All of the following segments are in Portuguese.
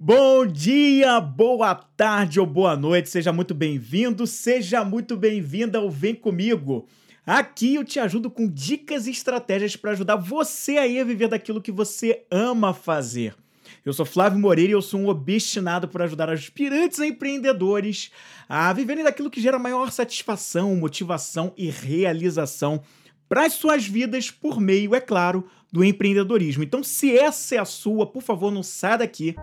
Bom dia, boa tarde ou boa noite, seja muito bem-vindo, seja muito bem-vinda ao Vem Comigo. Aqui eu te ajudo com dicas e estratégias para ajudar você aí a viver daquilo que você ama fazer. Eu sou Flávio Moreira e eu sou um obstinado por ajudar aspirantes a empreendedores a viverem daquilo que gera maior satisfação, motivação e realização para as suas vidas por meio, é claro, do empreendedorismo. Então, se essa é a sua, por favor, não saia daqui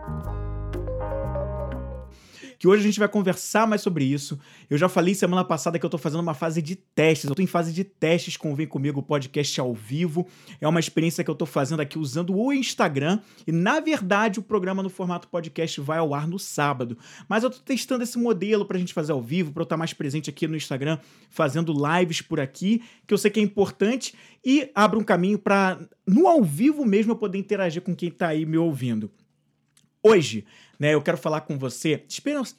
que hoje a gente vai conversar mais sobre isso. Eu já falei semana passada que eu tô fazendo uma fase de testes. Eu tô em fase de testes com Vem Comigo podcast ao vivo. É uma experiência que eu tô fazendo aqui usando o Instagram. E, na verdade, o programa no formato podcast vai ao ar no sábado. Mas eu tô testando esse modelo pra gente fazer ao vivo, pra eu estar mais presente aqui no Instagram, fazendo lives por aqui, que eu sei que é importante e abre um caminho para no ao vivo mesmo eu poder interagir com quem tá aí me ouvindo. Hoje, né, eu quero falar com você,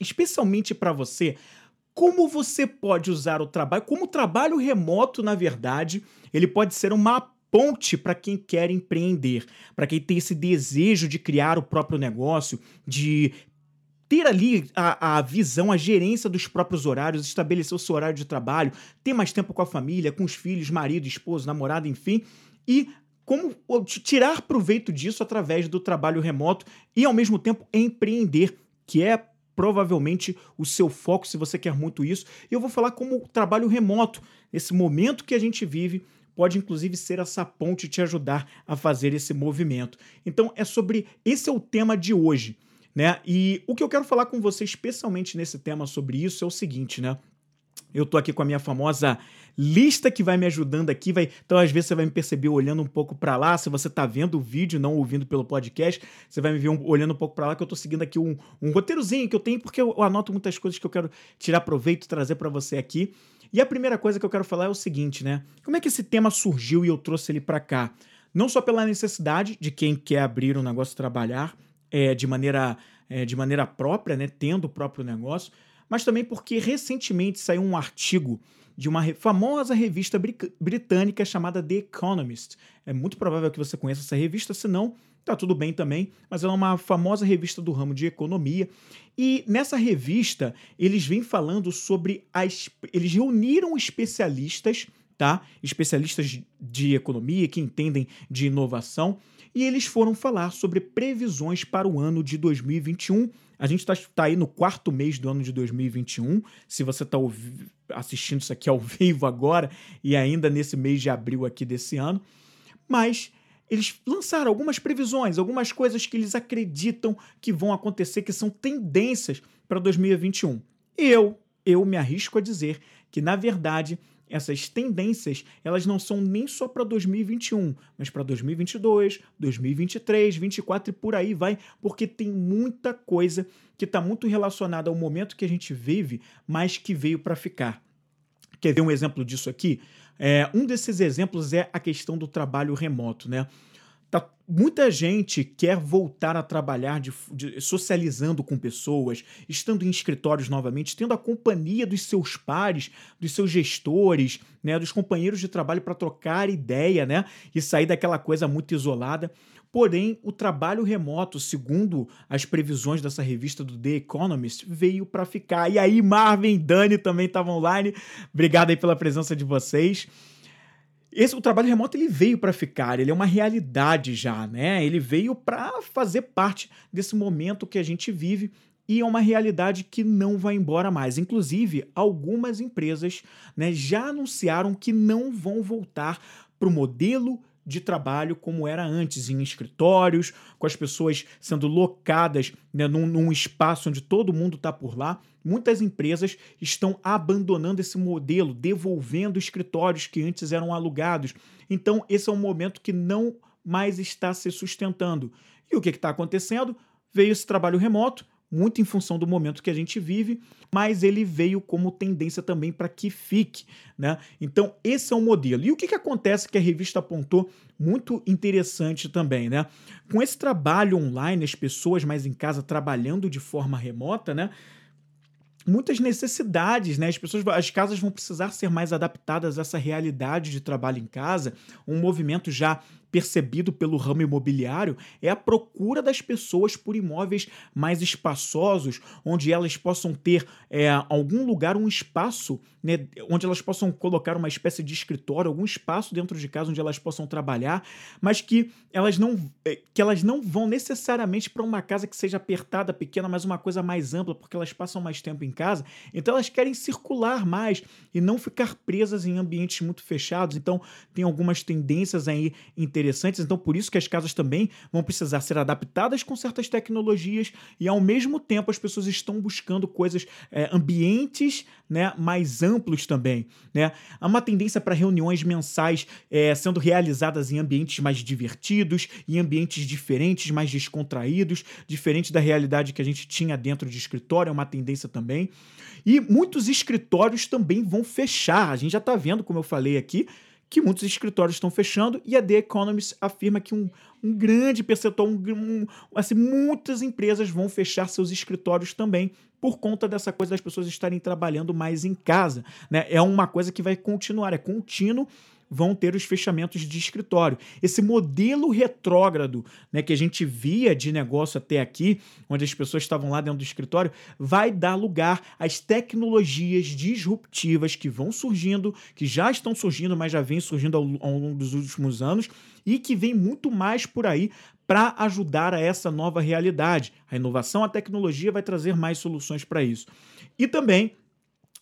especialmente para você, como você pode usar o trabalho, como o trabalho remoto, na verdade, ele pode ser uma ponte para quem quer empreender, para quem tem esse desejo de criar o próprio negócio, de ter ali a, a, visão, a gerência dos próprios horários, estabelecer o seu horário de trabalho, ter mais tempo com a família, com os filhos, marido, esposo, namorado, enfim, e como tirar proveito disso através do trabalho remoto e, ao mesmo tempo, empreender, que é provavelmente o seu foco se você quer muito isso. E eu vou falar como o trabalho remoto, esse momento que a gente vive, pode inclusive ser essa ponte te ajudar a fazer esse movimento. Então é sobre esse é o tema de hoje, né? E o que eu quero falar com você especialmente nesse tema sobre isso é o seguinte, né? Eu tô aqui com a minha famosa lista que vai me ajudando aqui, vai, então às vezes você vai me perceber olhando um pouco para lá, se você tá vendo o vídeo, não ouvindo pelo podcast, você vai me ver um, olhando um pouco para lá que eu tô seguindo aqui um, um roteirozinho que eu tenho porque eu, anoto muitas coisas que eu quero tirar proveito trazer para você aqui. E a primeira coisa que eu quero falar é o seguinte, né? Como é que esse tema surgiu e eu trouxe ele para cá? Não só pela necessidade de quem quer abrir um negócio trabalhar é, de maneira é, de maneira própria, né, tendo o próprio negócio, mas também porque recentemente saiu um artigo de uma famosa revista britânica chamada The Economist. É muito provável que você conheça essa revista, se não, tá tudo bem também, mas ela é uma famosa revista do ramo de economia. E nessa revista, eles vêm falando sobre as eles reuniram especialistas, tá? Especialistas de economia que entendem de inovação, e eles foram falar sobre previsões para o ano de 2021 a gente está tá aí no quarto mês do ano de 2021. Se você está assistindo isso aqui ao vivo agora e ainda nesse mês de abril aqui desse ano. Mas eles lançaram algumas previsões, algumas coisas que eles acreditam que vão acontecer, que são tendências para 2021. E eu, eu me arrisco a dizer que, na verdade, essas tendências, elas não são nem só para 2021, mas para 2022, 2023, 2024 e por aí vai, porque tem muita coisa que está muito relacionada ao momento que a gente vive, mas que veio para ficar. Quer ver um exemplo disso aqui? É, um desses exemplos é a questão do trabalho remoto, né? Tá, muita gente quer voltar a trabalhar de, de, socializando com pessoas, estando em escritórios novamente, tendo a companhia dos seus pares, dos seus gestores, né, dos companheiros de trabalho para trocar ideia, né, e sair daquela coisa muito isolada. Porém, o trabalho remoto, segundo as previsões dessa revista do The Economist, veio para ficar. E aí, Marvin Dani também estavam online. Obrigado aí pela presença de vocês. Esse o trabalho remoto ele veio para ficar, ele é uma realidade já, né? Ele veio para fazer parte desse momento que a gente vive e é uma realidade que não vai embora mais. Inclusive, algumas empresas né, já anunciaram que não vão voltar para o modelo de trabalho como era antes, em escritórios, com as pessoas sendo locadas né, num, num espaço onde todo mundo está por lá. Muitas empresas estão abandonando esse modelo, devolvendo escritórios que antes eram alugados. Então, esse é um momento que não mais está se sustentando. E o que está acontecendo? Veio esse trabalho remoto, muito em função do momento que a gente vive, mas ele veio como tendência também para que fique, né? Então, esse é o modelo. E o que, que acontece que a revista apontou muito interessante também, né? Com esse trabalho online, as pessoas mais em casa trabalhando de forma remota, né? muitas necessidades, né? As pessoas, as casas vão precisar ser mais adaptadas a essa realidade de trabalho em casa, um movimento já percebido pelo ramo imobiliário é a procura das pessoas por imóveis mais espaçosos, onde elas possam ter é, algum lugar, um espaço, né, onde elas possam colocar uma espécie de escritório, algum espaço dentro de casa onde elas possam trabalhar, mas que elas não, é, que elas não vão necessariamente para uma casa que seja apertada, pequena, mas uma coisa mais ampla, porque elas passam mais tempo em casa. Então elas querem circular mais e não ficar presas em ambientes muito fechados. Então tem algumas tendências aí interessantes. Então por isso que as casas também vão precisar ser adaptadas com certas tecnologias e ao mesmo tempo as pessoas estão buscando coisas, é, ambientes né, mais amplos também. Né? Há uma tendência para reuniões mensais é, sendo realizadas em ambientes mais divertidos, em ambientes diferentes, mais descontraídos, diferente da realidade que a gente tinha dentro de escritório, é uma tendência também. E muitos escritórios também vão fechar. A gente já está vendo, como eu falei aqui, que muitos escritórios estão fechando e a The Economist afirma que um, um grande percentual, um, um, assim, muitas empresas vão fechar seus escritórios também por conta dessa coisa das pessoas estarem trabalhando mais em casa. Né? É uma coisa que vai continuar, é contínuo vão ter os fechamentos de escritório. Esse modelo retrógrado né, que a gente via de negócio até aqui, onde as pessoas estavam lá dentro do escritório, vai dar lugar às tecnologias disruptivas que vão surgindo, que já estão surgindo, mas já vêm surgindo ao, ao longo dos últimos anos e que vem muito mais por aí para ajudar a essa nova realidade. A inovação, a tecnologia vai trazer mais soluções para isso. E também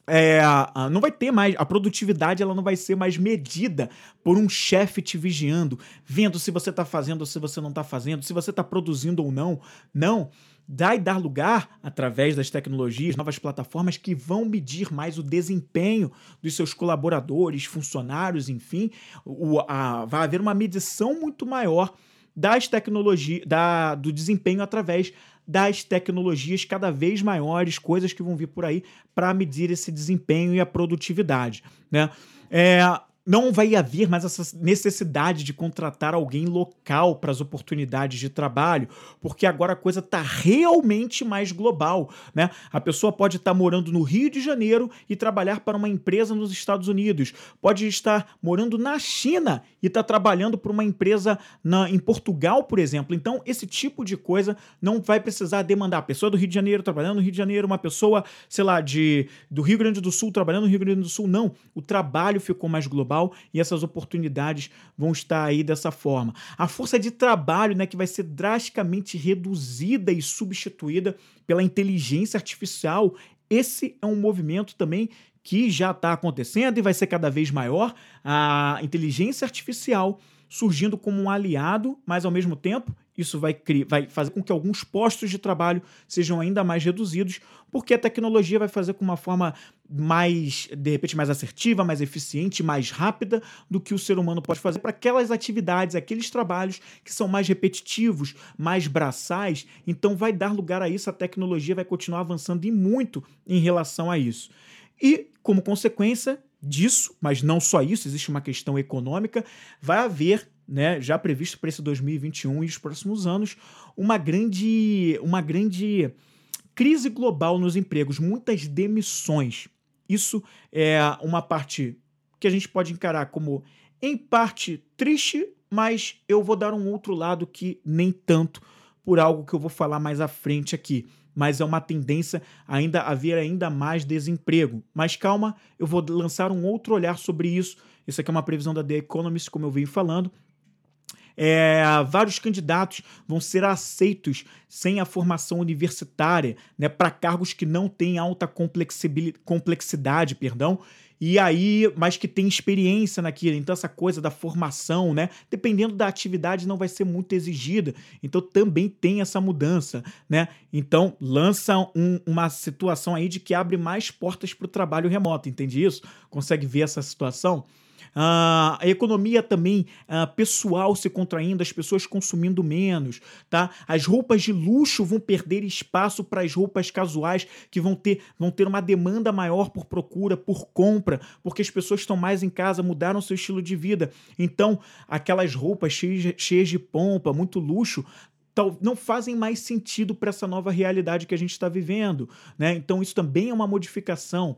é, não vai ter mais a produtividade ela não vai ser mais medida por um chefe te vigiando vendo se você está fazendo ou se você não está fazendo se você está produzindo ou não. Não. E dar lugar através das tecnologias novas plataformas que vão medir mais o desempenho dos seus colaboradores funcionários enfim. O, a, vai haver uma medição muito maior das tecnologias da, do desempenho através das tecnologias cada vez maiores, coisas que vão vir por aí para medir esse desempenho e a produtividade. Né? É, não vai haver mais essa necessidade de contratar alguém local para as oportunidades de trabalho, porque agora a coisa está realmente mais global, né? A pessoa pode estar tá morando no Rio de Janeiro e trabalhar para uma empresa nos Estados Unidos, pode estar morando na China e estar tá trabalhando para uma empresa na, em Portugal, por exemplo. Então, esse tipo de coisa não vai precisar demandar a pessoa do Rio de Janeiro trabalhando no Rio de Janeiro, uma pessoa, sei lá, de do Rio Grande do Sul trabalhando no Rio Grande do Sul, não. O trabalho ficou mais global global e essas oportunidades vão estar aí dessa forma. A força de trabalho, né, que vai ser drasticamente reduzida e substituída pela inteligência artificial. Esse é um movimento também que já está acontecendo e vai ser cada vez maior. A inteligência artificial surgindo como um aliado, mas ao mesmo tempo isso vai, vai fazer com que alguns postos de trabalho sejam ainda mais reduzidos, porque a tecnologia vai fazer com uma forma mais, de repente, mais assertiva, mais eficiente, mais rápida do que o ser humano pode fazer para aquelas atividades, aqueles trabalhos que são mais repetitivos, mais braçais. Então, vai dar lugar a isso, a tecnologia vai continuar avançando e muito em relação a isso. E, como consequência disso, mas não só isso, existe uma questão econômica, vai haver né, já previsto para esse 2021 e os próximos anos, uma grande, uma grande crise global nos empregos, muitas demissões. Isso é uma parte que a gente pode encarar como, em parte, triste, mas eu vou dar um outro lado que nem tanto, por algo que eu vou falar mais à frente aqui. Mas é uma tendência ainda haver ainda mais desemprego. Mas calma, eu vou lançar um outro olhar sobre isso. Isso aqui é uma previsão da The Economist, como eu venho falando, é, vários candidatos vão ser aceitos sem a formação universitária, né, para cargos que não têm alta complexidade, perdão, e aí, mas que tem experiência naquilo. Então, essa coisa da formação, né? Dependendo da atividade, não vai ser muito exigida. Então, também tem essa mudança, né? Então, lança um, uma situação aí de que abre mais portas para o trabalho remoto, entende isso? Consegue ver essa situação? Uh, a economia também uh, pessoal se contraindo, as pessoas consumindo menos, tá? As roupas de luxo vão perder espaço para as roupas casuais que vão ter, vão ter uma demanda maior por procura, por compra, porque as pessoas estão mais em casa, mudaram seu estilo de vida. Então, aquelas roupas cheias, cheias de pompa, muito luxo, não fazem mais sentido para essa nova realidade que a gente está vivendo. Né? Então, isso também é uma modificação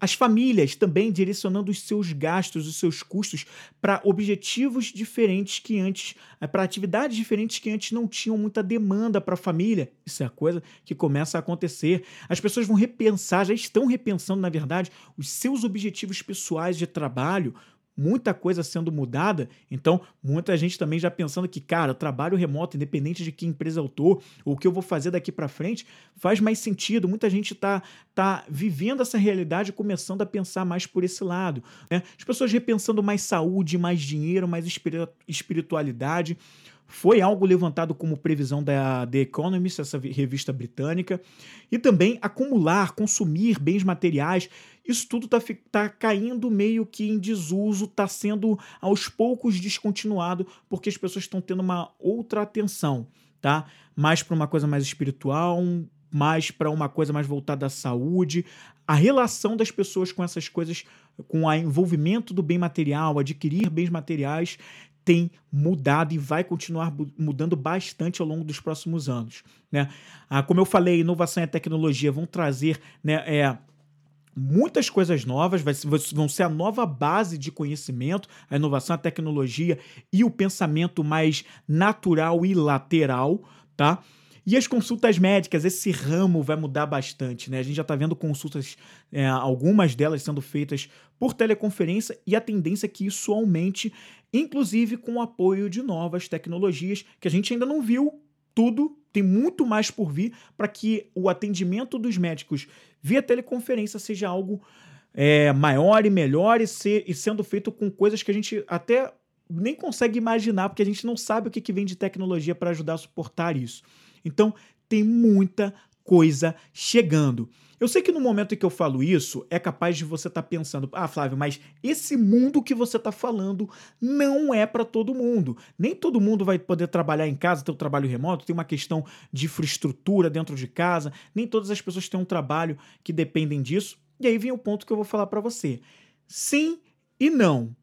as famílias também direcionando os seus gastos, os seus custos para objetivos diferentes que antes, eh, para atividades diferentes que antes não tinham muita demanda para a família. Isso é a coisa que começa a acontecer. As pessoas vão repensar, já estão repensando, na verdade, os seus objetivos pessoais de trabalho, muita coisa sendo mudada, então muita gente também já pensando que, cara, trabalho remoto, independente de que empresa eu tô, ou o que eu vou fazer daqui para frente, faz mais sentido. Muita gente tá, tá vivendo essa realidade começando a pensar mais por esse lado. Né? As pessoas repensando mais saúde, mais dinheiro, mais espiritualidade foi algo levantado como previsão da The Economist, essa revista britânica, e também acumular, consumir bens materiais. Isso tudo está tá caindo meio que em desuso, está sendo aos poucos descontinuado, porque as pessoas estão tendo uma outra atenção, tá? Mais para uma coisa mais espiritual, mais para uma coisa mais voltada à saúde, a relação das pessoas com essas coisas, com o envolvimento do bem material, adquirir bens materiais, tem mudado e vai continuar mudando bastante ao longo dos próximos anos. Né? Ah, como eu falei, inovação e tecnologia vão trazer né, é, muitas coisas novas, vai, vão ser a nova base de conhecimento, a inovação, a tecnologia e o pensamento mais natural e lateral, tá? E as consultas médicas, esse ramo vai mudar bastante, né? A gente já está vendo consultas, é, algumas delas sendo feitas por teleconferência, e a tendência é que isso aumente, inclusive com o apoio de novas tecnologias que a gente ainda não viu tudo, tem muito mais por vir para que o atendimento dos médicos via teleconferência seja algo é, maior e melhor e, ser, e sendo feito com coisas que a gente até nem consegue imaginar, porque a gente não sabe o que, que vem de tecnologia para ajudar a suportar isso. Então, tem muita coisa chegando. Eu sei que no momento em que eu falo isso, é capaz de você estar tá pensando, ah, Flávio, mas esse mundo que você está falando não é para todo mundo. Nem todo mundo vai poder trabalhar em casa, ter um trabalho remoto, tem uma questão de infraestrutura dentro de casa, nem todas as pessoas têm um trabalho que dependem disso. E aí vem o ponto que eu vou falar para você. Sim e não.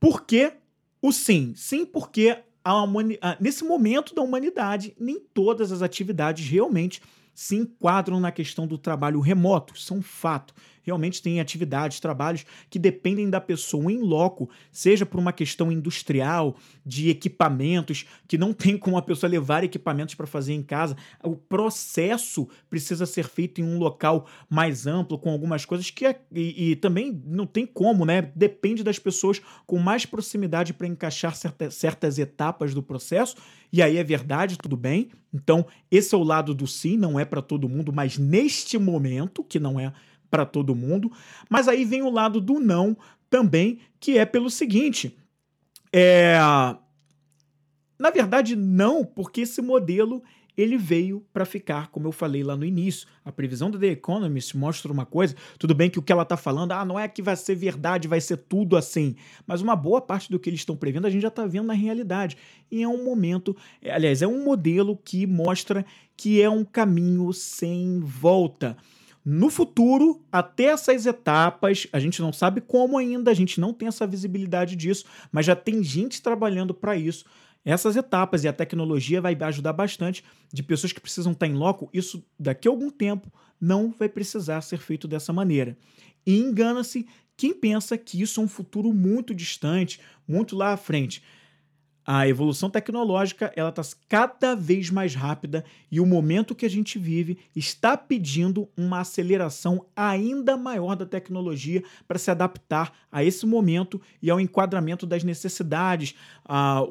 Por que o sim? Sim, porque a nesse momento da humanidade, nem todas as atividades realmente se enquadram na questão do trabalho remoto, isso é um fato realmente tem atividades, trabalhos que dependem da pessoa em loco, seja por uma questão industrial, de equipamentos, que não tem como a pessoa levar equipamentos para fazer em casa. O processo precisa ser feito em um local mais amplo, com algumas coisas que é, e, e também não tem como, né? Depende das pessoas com mais proximidade para encaixar certa, certas etapas do processo. E aí é verdade, tudo bem. Então, esse é o lado do sim, não é para todo mundo, mas neste momento, que não é para todo mundo. Mas aí vem o lado do não também, que é pelo seguinte: é. Na verdade, não, porque esse modelo ele veio para ficar, como eu falei lá no início. A previsão do The Economist mostra uma coisa, tudo bem que o que ela está falando, ah, não é que vai ser verdade, vai ser tudo assim, mas uma boa parte do que eles estão prevendo a gente já está vendo na realidade. E é um momento, aliás, é um modelo que mostra que é um caminho sem volta. No futuro, até essas etapas, a gente não sabe como ainda, a gente não tem essa visibilidade disso, mas já tem gente trabalhando para isso. Essas etapas e a tecnologia vai ajudar bastante de pessoas que precisam estar em loco. Isso daqui a algum tempo não vai precisar ser feito dessa maneira. E engana-se quem pensa que isso é um futuro muito distante, muito lá à frente a evolução tecnológica ela está cada vez mais rápida e o momento que a gente vive está pedindo uma aceleração ainda maior da tecnologia para se adaptar a esse momento e ao enquadramento das necessidades, a,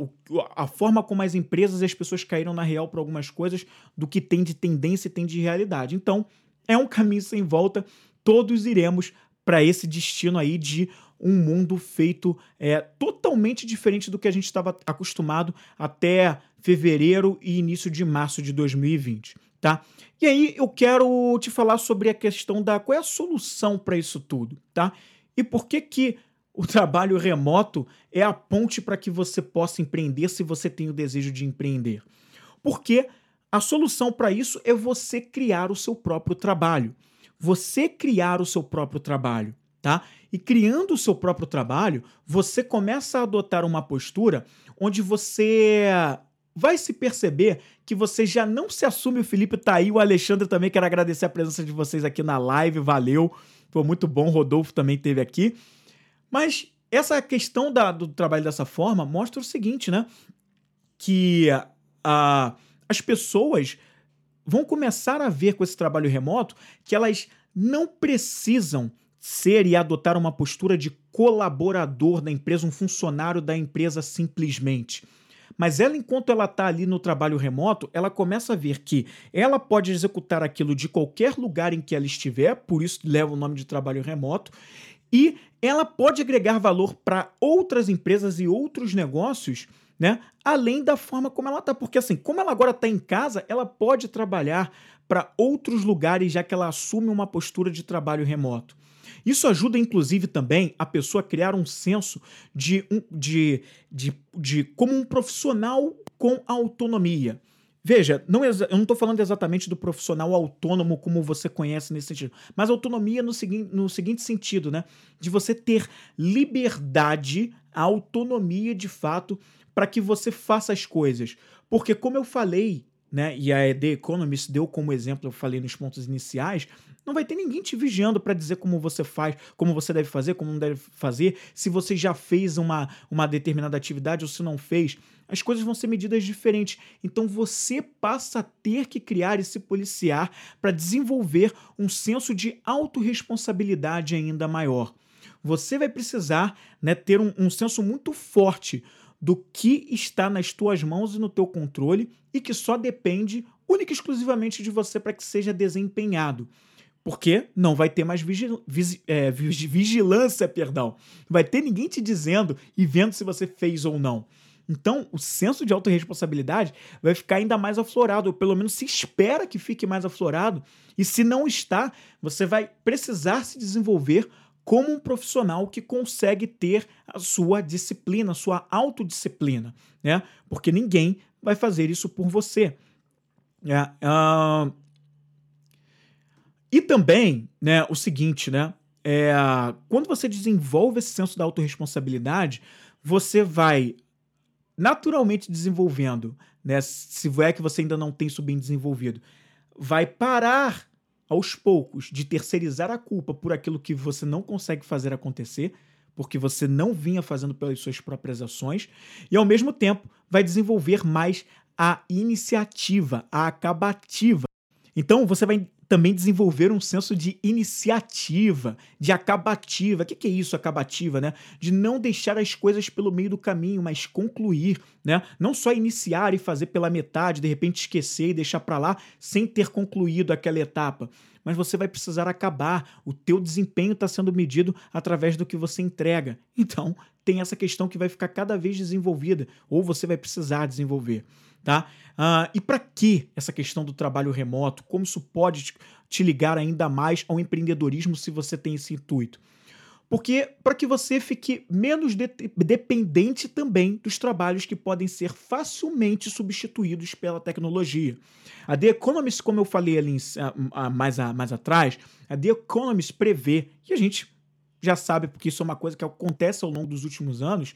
a forma como as empresas e as pessoas caíram na real para algumas coisas do que tem de tendência e tem de realidade. Então, é um caminho sem volta, todos iremos para esse destino aí de um mundo feito é, totalmente diferente do que a gente estava acostumado até fevereiro e início de março de 2020, tá? E aí eu quero te falar sobre a questão da qual é a solução para isso tudo, tá? E por que que o trabalho remoto é a ponte para que você possa empreender se você tem o desejo de empreender. Porque a solução para isso é você criar o seu próprio trabalho. Você criar o seu próprio trabalho tá? E criando o seu próprio trabalho, você começa a adotar uma postura onde você vai se perceber que você já não se assume. O Felipe tá aí, o Alexandre também. Quero agradecer a presença de vocês aqui na live, valeu. Foi muito bom, o Rodolfo também teve aqui. Mas essa questão da, do trabalho dessa forma mostra o seguinte, né? Que uh, as pessoas vão começar a ver com esse trabalho remoto que elas não precisam ser e adotar uma postura de colaborador da empresa, um funcionário da empresa simplesmente. Mas ela, enquanto ela está ali no trabalho remoto, ela começa a ver que ela pode executar aquilo de qualquer lugar em que ela estiver, por isso leva o nome de trabalho remoto, e ela pode agregar valor para outras empresas e outros negócios, né? Além da forma como ela está. Porque assim, como ela agora está em casa, ela pode trabalhar para outros lugares, já que ela assume uma postura de trabalho remoto. Isso ajuda, inclusive, também a pessoa a criar um senso de, de, de, de como um profissional com autonomia. Veja, não, eu não estou falando exatamente do profissional autônomo como você conhece nesse sentido, mas autonomia no, segui no seguinte sentido, né? De você ter liberdade, autonomia de fato, para que você faça as coisas. Porque, como eu falei, né, e a The Economist deu como exemplo, eu falei nos pontos iniciais, não vai ter ninguém te vigiando para dizer como você faz, como você deve fazer, como não deve fazer, se você já fez uma, uma determinada atividade ou se não fez. As coisas vão ser medidas diferentes. Então você passa a ter que criar e se policiar para desenvolver um senso de autorresponsabilidade ainda maior. Você vai precisar né, ter um, um senso muito forte do que está nas tuas mãos e no teu controle e que só depende única e exclusivamente de você para que seja desempenhado. Porque não vai ter mais é, vigilância, perdão. Vai ter ninguém te dizendo e vendo se você fez ou não. Então, o senso de autorresponsabilidade vai ficar ainda mais aflorado, ou pelo menos se espera que fique mais aflorado. E se não está, você vai precisar se desenvolver como um profissional que consegue ter a sua disciplina, a sua autodisciplina, né? Porque ninguém vai fazer isso por você. É, uh, e também, né, o seguinte, né? É, quando você desenvolve esse senso da autorresponsabilidade, você vai naturalmente desenvolvendo, né? Se é que você ainda não tem isso bem desenvolvido, vai parar aos poucos de terceirizar a culpa por aquilo que você não consegue fazer acontecer, porque você não vinha fazendo pelas suas próprias ações, e ao mesmo tempo vai desenvolver mais a iniciativa, a acabativa. Então você vai também desenvolver um senso de iniciativa, de acabativa. O que é isso, acabativa, né? De não deixar as coisas pelo meio do caminho, mas concluir, né? Não só iniciar e fazer pela metade, de repente esquecer e deixar para lá sem ter concluído aquela etapa. Mas você vai precisar acabar. O teu desempenho está sendo medido através do que você entrega. Então, tem essa questão que vai ficar cada vez desenvolvida, ou você vai precisar desenvolver tá? Uh, e para que essa questão do trabalho remoto? Como isso pode te, te ligar ainda mais ao empreendedorismo se você tem esse intuito? Porque para que você fique menos de dependente também dos trabalhos que podem ser facilmente substituídos pela tecnologia. A The Economist, como eu falei ali mais, mais atrás, a The Economist prevê, e a gente já sabe porque isso é uma coisa que acontece ao longo dos últimos anos,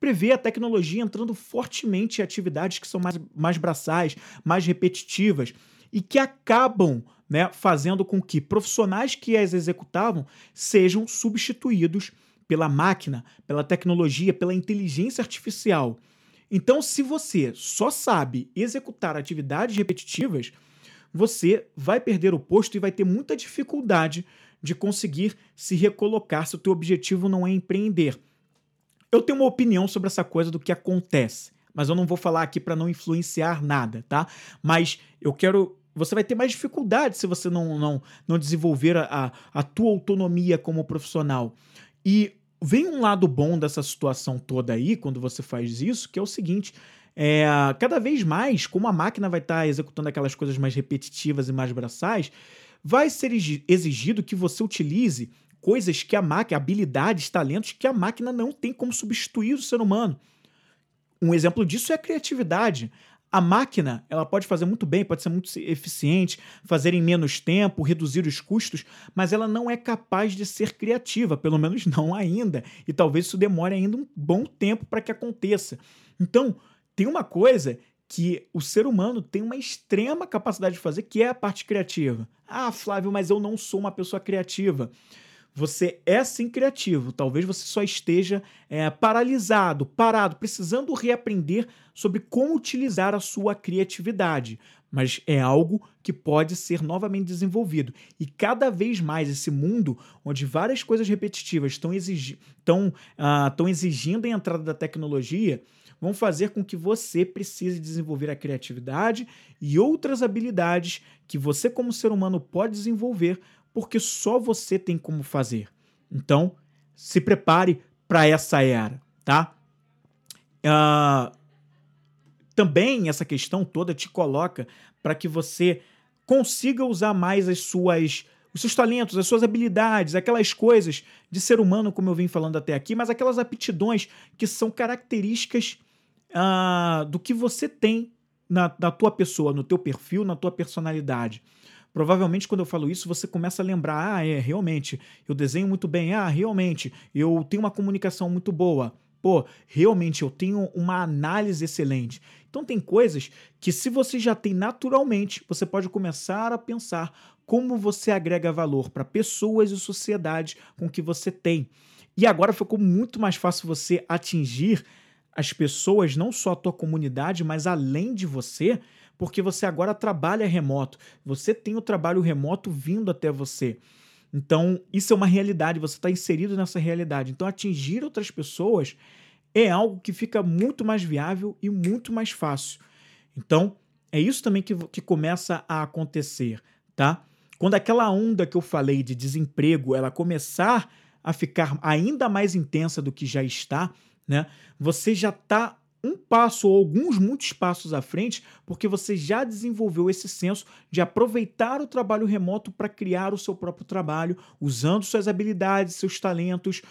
prevê a tecnologia entrando fortemente em atividades que são mais, mais braçais, mais repetitivas e que acabam né, fazendo com que profissionais que as executavam sejam substituídos pela máquina, pela tecnologia, pela inteligência artificial. Então, se você só sabe executar atividades repetitivas, você vai perder o posto e vai ter muita dificuldade de conseguir se recolocar se o teu objetivo não é empreender. Eu tenho uma opinião sobre essa coisa do que acontece, mas eu não vou falar aqui para não influenciar nada, tá? Mas eu quero você vai ter mais dificuldade se você não, não, não desenvolver a, a tua autonomia como profissional. E vem um lado bom dessa situação toda aí, quando você faz isso, que é o seguinte: é, cada vez mais, como a máquina vai estar tá executando aquelas coisas mais repetitivas e mais braçais, vai ser exigido que você utilize coisas que a máquina, habilidades, talentos que a máquina não tem como substituir o ser humano. Um exemplo disso é a criatividade. A máquina, ela pode fazer muito bem, pode ser muito eficiente, fazer em menos tempo, reduzir os custos, mas ela não é capaz de ser criativa, pelo menos não ainda. E talvez isso demore ainda um bom tempo para que aconteça. Então, tem uma coisa que o ser humano tem uma extrema capacidade de fazer, que é a parte criativa. Ah, Flávio, mas eu não sou uma pessoa criativa. Você é sim criativo, talvez você só esteja é, paralisado, parado, precisando reaprender sobre como utilizar a sua criatividade. Mas é algo que pode ser novamente desenvolvido. E cada vez mais esse mundo, onde várias coisas repetitivas estão, exigi estão, uh, estão exigindo a entrada da tecnologia, vão fazer com que você precise desenvolver a criatividade e outras habilidades que você, como ser humano, pode desenvolver porque só você tem como fazer. Então, se prepare para essa era, tá? Uh, também essa questão toda te coloca para que você consiga usar mais as suas os seus talentos, as suas habilidades, aquelas coisas de ser humano, como eu vim falando até aqui, mas aquelas aptidões que são características uh, do que você tem na, na tua pessoa, no teu perfil, na tua personalidade. Provavelmente, quando eu falo isso, você começa a lembrar: ah, é, realmente, eu desenho muito bem, ah, realmente, eu tenho uma comunicação muito boa. Pô, realmente eu tenho uma análise excelente. Então, tem coisas que, se você já tem naturalmente, você pode começar a pensar como você agrega valor para pessoas e sociedade com que você tem. E agora ficou muito mais fácil você atingir as pessoas, não só a tua comunidade, mas além de você, porque você agora trabalha remoto. Você tem o trabalho remoto vindo até você. Então, isso é uma realidade, você está inserido nessa realidade. Então, atingir outras pessoas é algo que fica muito mais viável e muito mais fácil. Então, é isso também que, que começa a acontecer, tá? Quando aquela onda que eu falei de desemprego ela começar a ficar ainda mais intensa do que já está, né? Você já está um passo ou alguns muitos passos à frente, porque você já desenvolveu esse senso de aproveitar o trabalho remoto para criar o seu próprio trabalho, usando suas habilidades, seus talentos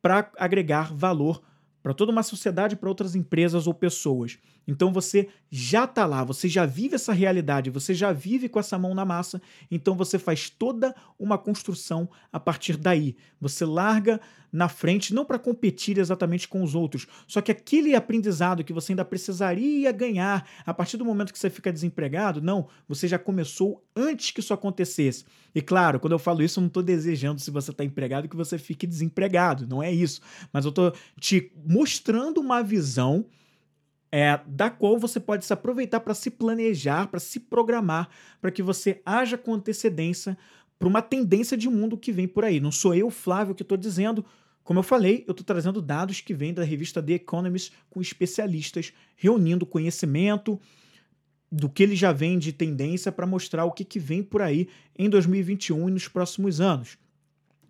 para agregar valor para toda uma sociedade, para outras empresas ou pessoas. Então você já está lá, você já vive essa realidade, você já vive com essa mão na massa, então você faz toda uma construção a partir daí. Você larga na frente, não para competir exatamente com os outros, só que aquele aprendizado que você ainda precisaria ganhar a partir do momento que você fica desempregado, não, você já começou antes que isso acontecesse. E claro, quando eu falo isso, eu não estou desejando, se você está empregado, que você fique desempregado, não é isso. Mas eu estou te mostrando uma visão é, da qual você pode se aproveitar para se planejar, para se programar, para que você haja com antecedência para uma tendência de mundo que vem por aí. Não sou eu, Flávio, que estou dizendo. Como eu falei, eu estou trazendo dados que vêm da revista The Economist com especialistas reunindo conhecimento do que ele já vem de tendência para mostrar o que, que vem por aí em 2021 e nos próximos anos.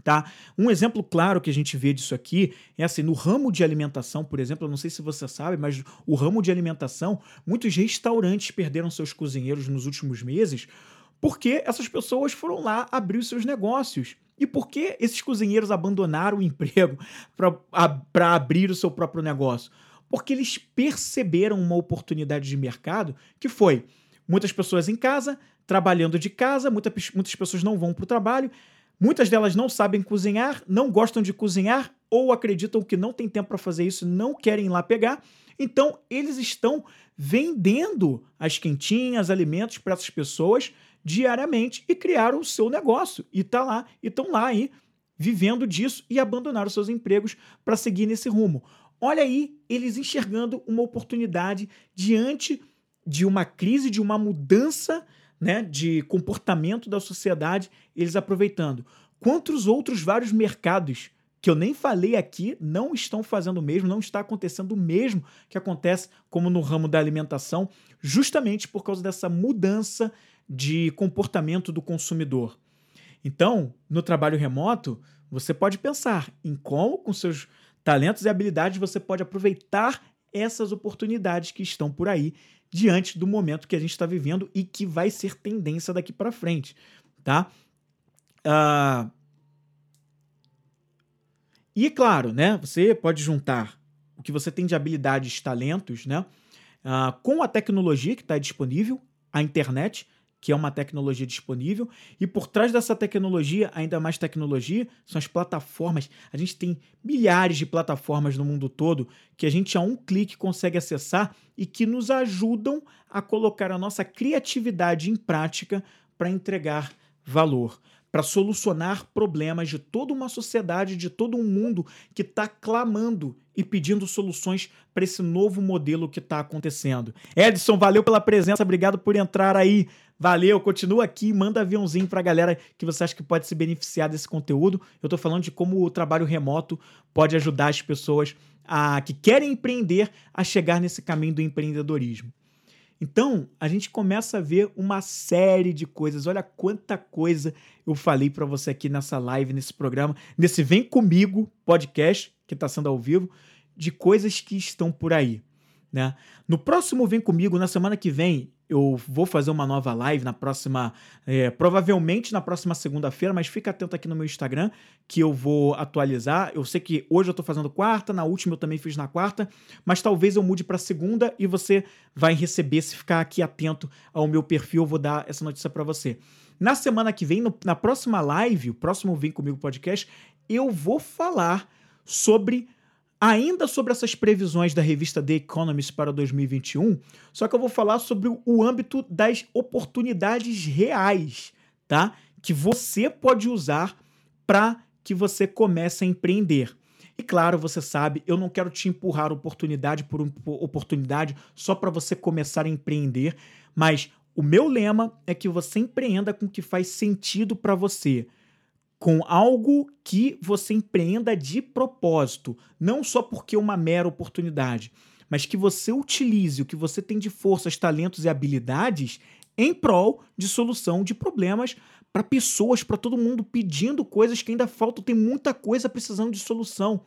Tá? Um exemplo claro que a gente vê disso aqui é assim, no ramo de alimentação, por exemplo, eu não sei se você sabe, mas o ramo de alimentação, muitos restaurantes perderam seus cozinheiros nos últimos meses porque essas pessoas foram lá abrir os seus negócios. E por que esses cozinheiros abandonaram o emprego para abrir o seu próprio negócio? Porque eles perceberam uma oportunidade de mercado que foi muitas pessoas em casa, trabalhando de casa, muita, muitas pessoas não vão para o trabalho Muitas delas não sabem cozinhar, não gostam de cozinhar ou acreditam que não tem tempo para fazer isso, não querem ir lá pegar. Então, eles estão vendendo as quentinhas, alimentos para essas pessoas diariamente e criaram o seu negócio e tá lá e estão lá aí vivendo disso e abandonaram seus empregos para seguir nesse rumo. Olha aí, eles enxergando uma oportunidade diante de uma crise, de uma mudança né, de comportamento da sociedade, eles aproveitando. Quantos outros vários mercados que eu nem falei aqui não estão fazendo o mesmo, não está acontecendo o mesmo que acontece como no ramo da alimentação, justamente por causa dessa mudança de comportamento do consumidor. Então, no trabalho remoto, você pode pensar em como, com seus talentos e habilidades, você pode aproveitar essas oportunidades que estão por aí diante do momento que a gente está vivendo e que vai ser tendência daqui para frente, tá? Uh... E claro, né? Você pode juntar o que você tem de habilidades, talentos, né? Uh, com a tecnologia que está disponível, a internet, que é uma tecnologia disponível, e por trás dessa tecnologia, ainda mais tecnologia, são as plataformas. A gente tem milhares de plataformas no mundo todo que a gente a um clique consegue acessar e que nos ajudam a colocar a nossa criatividade em prática para entregar valor para solucionar problemas de toda uma sociedade, de todo um mundo que está clamando e pedindo soluções para esse novo modelo que está acontecendo. Edson, valeu pela presença, obrigado por entrar aí. Valeu, continua aqui, manda aviãozinho para a galera que você acha que pode se beneficiar desse conteúdo. Eu estou falando de como o trabalho remoto pode ajudar as pessoas a, que querem empreender a chegar nesse caminho do empreendedorismo. Então, a gente começa a ver uma série de coisas. Olha quanta coisa eu falei para você aqui nessa live, nesse programa, nesse Vem Comigo podcast, que está sendo ao vivo, de coisas que estão por aí. Né? No próximo Vem Comigo, na semana que vem, eu vou fazer uma nova live na próxima, é, provavelmente na próxima segunda-feira, mas fica atento aqui no meu Instagram que eu vou atualizar. Eu sei que hoje eu tô fazendo quarta, na última eu também fiz na quarta, mas talvez eu mude para segunda e você vai receber se ficar aqui atento ao meu perfil, eu vou dar essa notícia para você. Na semana que vem, no, na próxima live, o próximo Vem Comigo podcast, eu vou falar sobre ainda sobre essas previsões da revista The Economist para 2021, só que eu vou falar sobre o âmbito das oportunidades reais, tá? Que você pode usar para que você comece a empreender. E claro, você sabe, eu não quero te empurrar oportunidade por oportunidade só para você começar a empreender, mas o meu lema é que você empreenda com o que faz sentido para você com algo que você empreenda de propósito, não só porque é uma mera oportunidade, mas que você utilize o que você tem de forças, talentos e habilidades em prol de solução de problemas para pessoas, para todo mundo pedindo coisas que ainda faltam, tem muita coisa precisando de solução.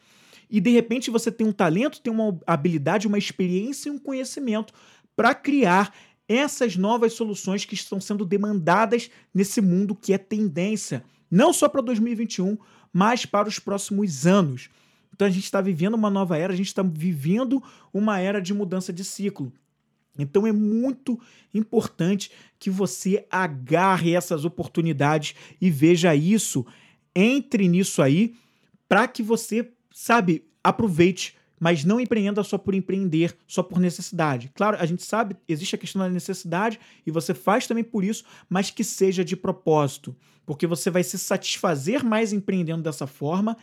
E de repente você tem um talento, tem uma habilidade, uma experiência e um conhecimento para criar essas novas soluções que estão sendo demandadas nesse mundo que é tendência não só para 2021, mas para os próximos anos. Então a gente está vivendo uma nova era, a gente está vivendo uma era de mudança de ciclo. Então é muito importante que você agarre essas oportunidades e veja isso, entre nisso aí, para que você, sabe, aproveite mas não empreenda só por empreender, só por necessidade. Claro, a gente sabe, existe a questão da necessidade e você faz também por isso, mas que seja de propósito, porque você vai se satisfazer mais empreendendo dessa forma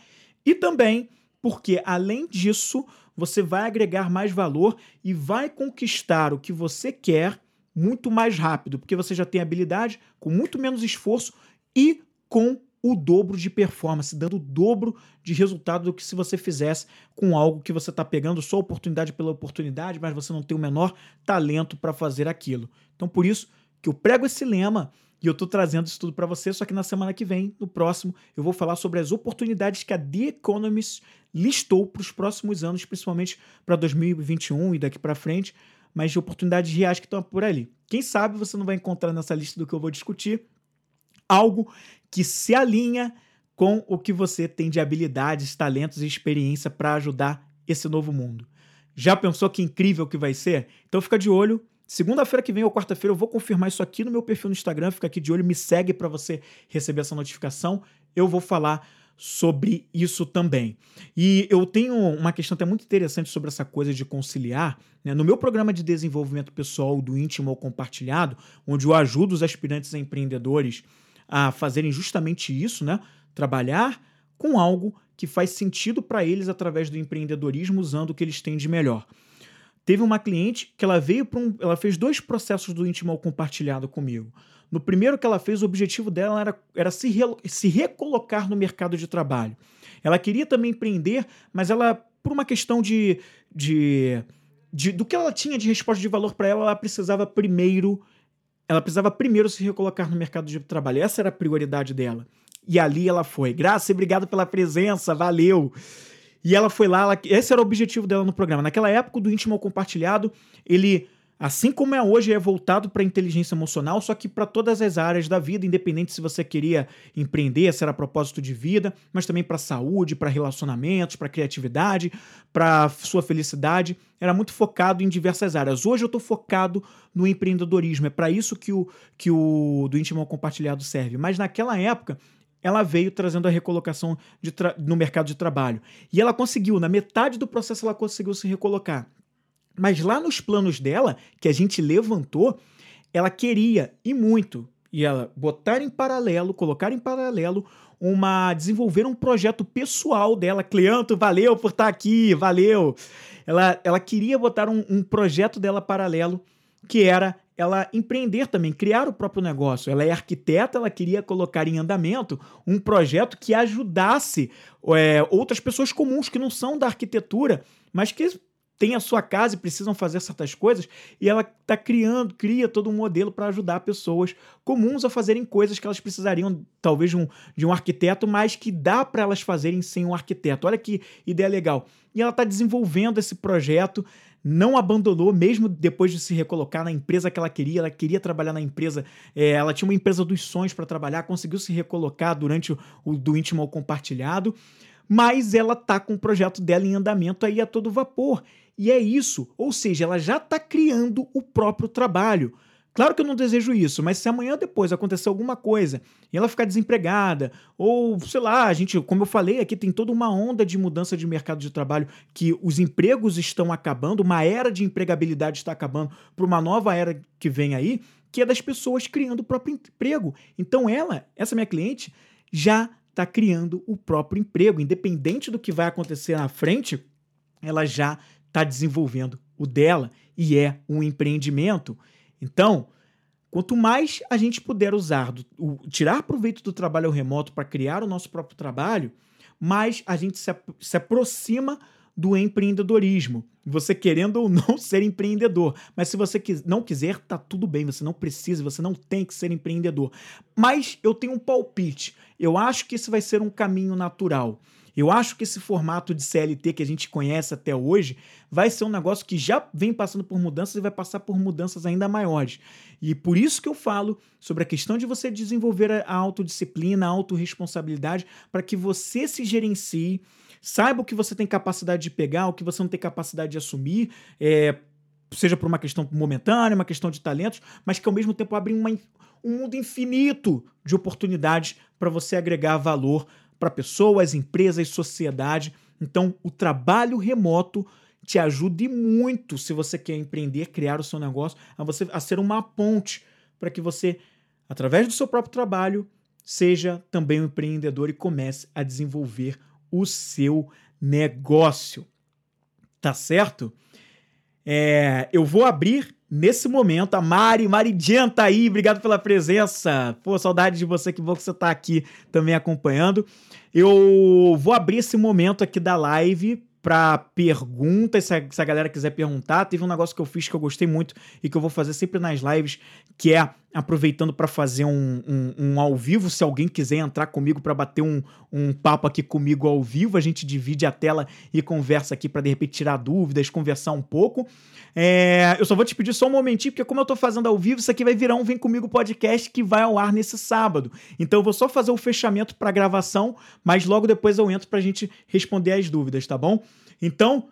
e também porque, além disso, você vai agregar mais valor e vai conquistar o que você quer muito mais rápido, porque você já tem habilidade, com muito menos esforço e com o dobro de performance, dando o dobro de resultado do que se você fizesse com algo que você está pegando só oportunidade pela oportunidade, mas você não tem o menor talento para fazer aquilo. Então, por isso que eu prego esse lema e eu estou trazendo isso tudo para você, só que na semana que vem, no próximo, eu vou falar sobre as oportunidades que a The Economist listou para os próximos anos, principalmente para 2021 e daqui para frente, mas de oportunidades reais que estão por ali. Quem sabe você não vai encontrar nessa lista do que eu vou discutir algo que se alinha com o que você tem de habilidades, talentos e experiência para ajudar esse novo mundo. Já pensou que incrível que vai ser? Então fica de olho. Segunda-feira que vem ou quarta-feira eu vou confirmar isso aqui no meu perfil no Instagram. Fica aqui de olho, me segue para você receber essa notificação. Eu vou falar sobre isso também. E eu tenho uma questão até muito interessante sobre essa coisa de conciliar. Né? No meu programa de desenvolvimento pessoal do íntimo ou compartilhado, onde eu ajudo os aspirantes a empreendedores a fazerem justamente isso, né? Trabalhar com algo que faz sentido para eles através do empreendedorismo, usando o que eles têm de melhor. Teve uma cliente que ela veio para um. Ela fez dois processos do íntimo compartilhado comigo. No primeiro que ela fez, o objetivo dela era, era se, re, se recolocar no mercado de trabalho. Ela queria também empreender, mas ela, por uma questão de, de, de do que ela tinha de resposta de valor para ela, ela precisava primeiro ela precisava primeiro se recolocar no mercado de trabalho. Essa era a prioridade dela. E ali ela foi. Graça, obrigado pela presença, valeu. E ela foi lá, ela, esse era o objetivo dela no programa. Naquela época, do íntimo compartilhado, ele Assim como é hoje, é voltado para a inteligência emocional, só que para todas as áreas da vida, independente se você queria empreender, se era propósito de vida, mas também para saúde, para relacionamentos, para criatividade, para sua felicidade. Era muito focado em diversas áreas. Hoje eu estou focado no empreendedorismo. É para isso que o, que o do íntimo compartilhado serve. Mas naquela época, ela veio trazendo a recolocação no mercado de trabalho. E ela conseguiu, na metade do processo, ela conseguiu se recolocar. Mas lá nos planos dela, que a gente levantou, ela queria e muito e ela botar em paralelo, colocar em paralelo uma desenvolver um projeto pessoal dela. Cleanto, valeu por estar aqui, valeu. Ela, ela queria botar um, um projeto dela paralelo que era ela empreender também, criar o próprio negócio. Ela é arquiteta, ela queria colocar em andamento um projeto que ajudasse é, outras pessoas comuns que não são da arquitetura, mas que têm a sua casa e precisam fazer certas coisas, e ela está criando, cria todo um modelo para ajudar pessoas comuns a fazerem coisas que elas precisariam, talvez, de um, de um arquiteto, mas que dá para elas fazerem sem um arquiteto. Olha que ideia legal. E ela está desenvolvendo esse projeto, não abandonou, mesmo depois de se recolocar na empresa que ela queria. Ela queria trabalhar na empresa, é, ela tinha uma empresa dos sonhos para trabalhar, conseguiu se recolocar durante o, o do íntimo ao compartilhado mas ela tá com o projeto dela em andamento aí a todo vapor. E é isso, ou seja, ela já está criando o próprio trabalho. Claro que eu não desejo isso, mas se amanhã depois acontecer alguma coisa e ela ficar desempregada, ou sei lá, a gente, como eu falei, aqui tem toda uma onda de mudança de mercado de trabalho que os empregos estão acabando, uma era de empregabilidade está acabando para uma nova era que vem aí, que é das pessoas criando o próprio emprego. Então ela, essa minha cliente, já está criando o próprio emprego, independente do que vai acontecer na frente, ela já está desenvolvendo o dela e é um empreendimento. Então, quanto mais a gente puder usar, do, o, tirar proveito do trabalho remoto para criar o nosso próprio trabalho, mais a gente se, se aproxima do empreendedorismo. Você querendo ou não ser empreendedor. Mas se você não quiser, tá tudo bem. Você não precisa, você não tem que ser empreendedor. Mas eu tenho um palpite. Eu acho que esse vai ser um caminho natural. Eu acho que esse formato de CLT que a gente conhece até hoje vai ser um negócio que já vem passando por mudanças e vai passar por mudanças ainda maiores. E por isso que eu falo sobre a questão de você desenvolver a autodisciplina, a autorresponsabilidade, para que você se gerencie, saiba o que você tem capacidade de pegar, o que você não tem capacidade de assumir, é, seja por uma questão momentânea, uma questão de talentos, mas que ao mesmo tempo abre uma, um mundo infinito de oportunidades para você agregar valor para pessoas, empresas, sociedade. Então, o trabalho remoto te ajude muito se você quer empreender, criar o seu negócio, a você a ser uma ponte para que você, através do seu próprio trabalho, seja também um empreendedor e comece a desenvolver o seu negócio. Tá certo? É, eu vou abrir nesse momento a Mari, Maridian tá aí, obrigado pela presença. Pô, saudade de você, que bom que você tá aqui também acompanhando. Eu vou abrir esse momento aqui da live para perguntas, se a, se a, galera quiser perguntar. Teve um negócio que eu fiz que eu gostei muito e que eu vou fazer sempre nas lives, que é aproveitando para fazer um, um, um, ao vivo. Se alguém quiser entrar comigo para bater um, um papo aqui comigo ao vivo, a gente divide a tela e conversa aqui para de repente tirar dúvidas, conversar um pouco. É, eu só vou te pedir só um momentinho, porque como eu tô fazendo ao vivo, isso aqui vai virar um Vem Comigo podcast que vai ao ar nesse sábado. Então eu vou só fazer o fechamento para gravação, mas logo depois eu entro para a gente responder as dúvidas, tá bom? Então,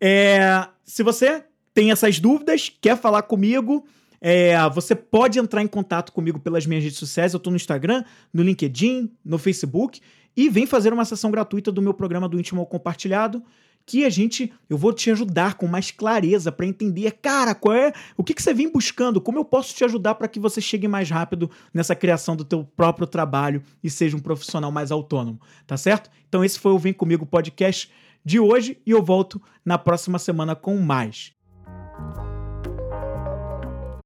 é, se você tem essas dúvidas, quer falar comigo, é, você pode entrar em contato comigo pelas minhas redes sociais. Eu estou no Instagram, no LinkedIn, no Facebook. E vem fazer uma sessão gratuita do meu programa do Íntimo Compartilhado, que a gente, eu vou te ajudar com mais clareza para entender, cara, qual é, o que, que você vem buscando, como eu posso te ajudar para que você chegue mais rápido nessa criação do teu próprio trabalho e seja um profissional mais autônomo, tá certo? Então esse foi o Vem Comigo podcast de hoje e eu volto na próxima semana com mais.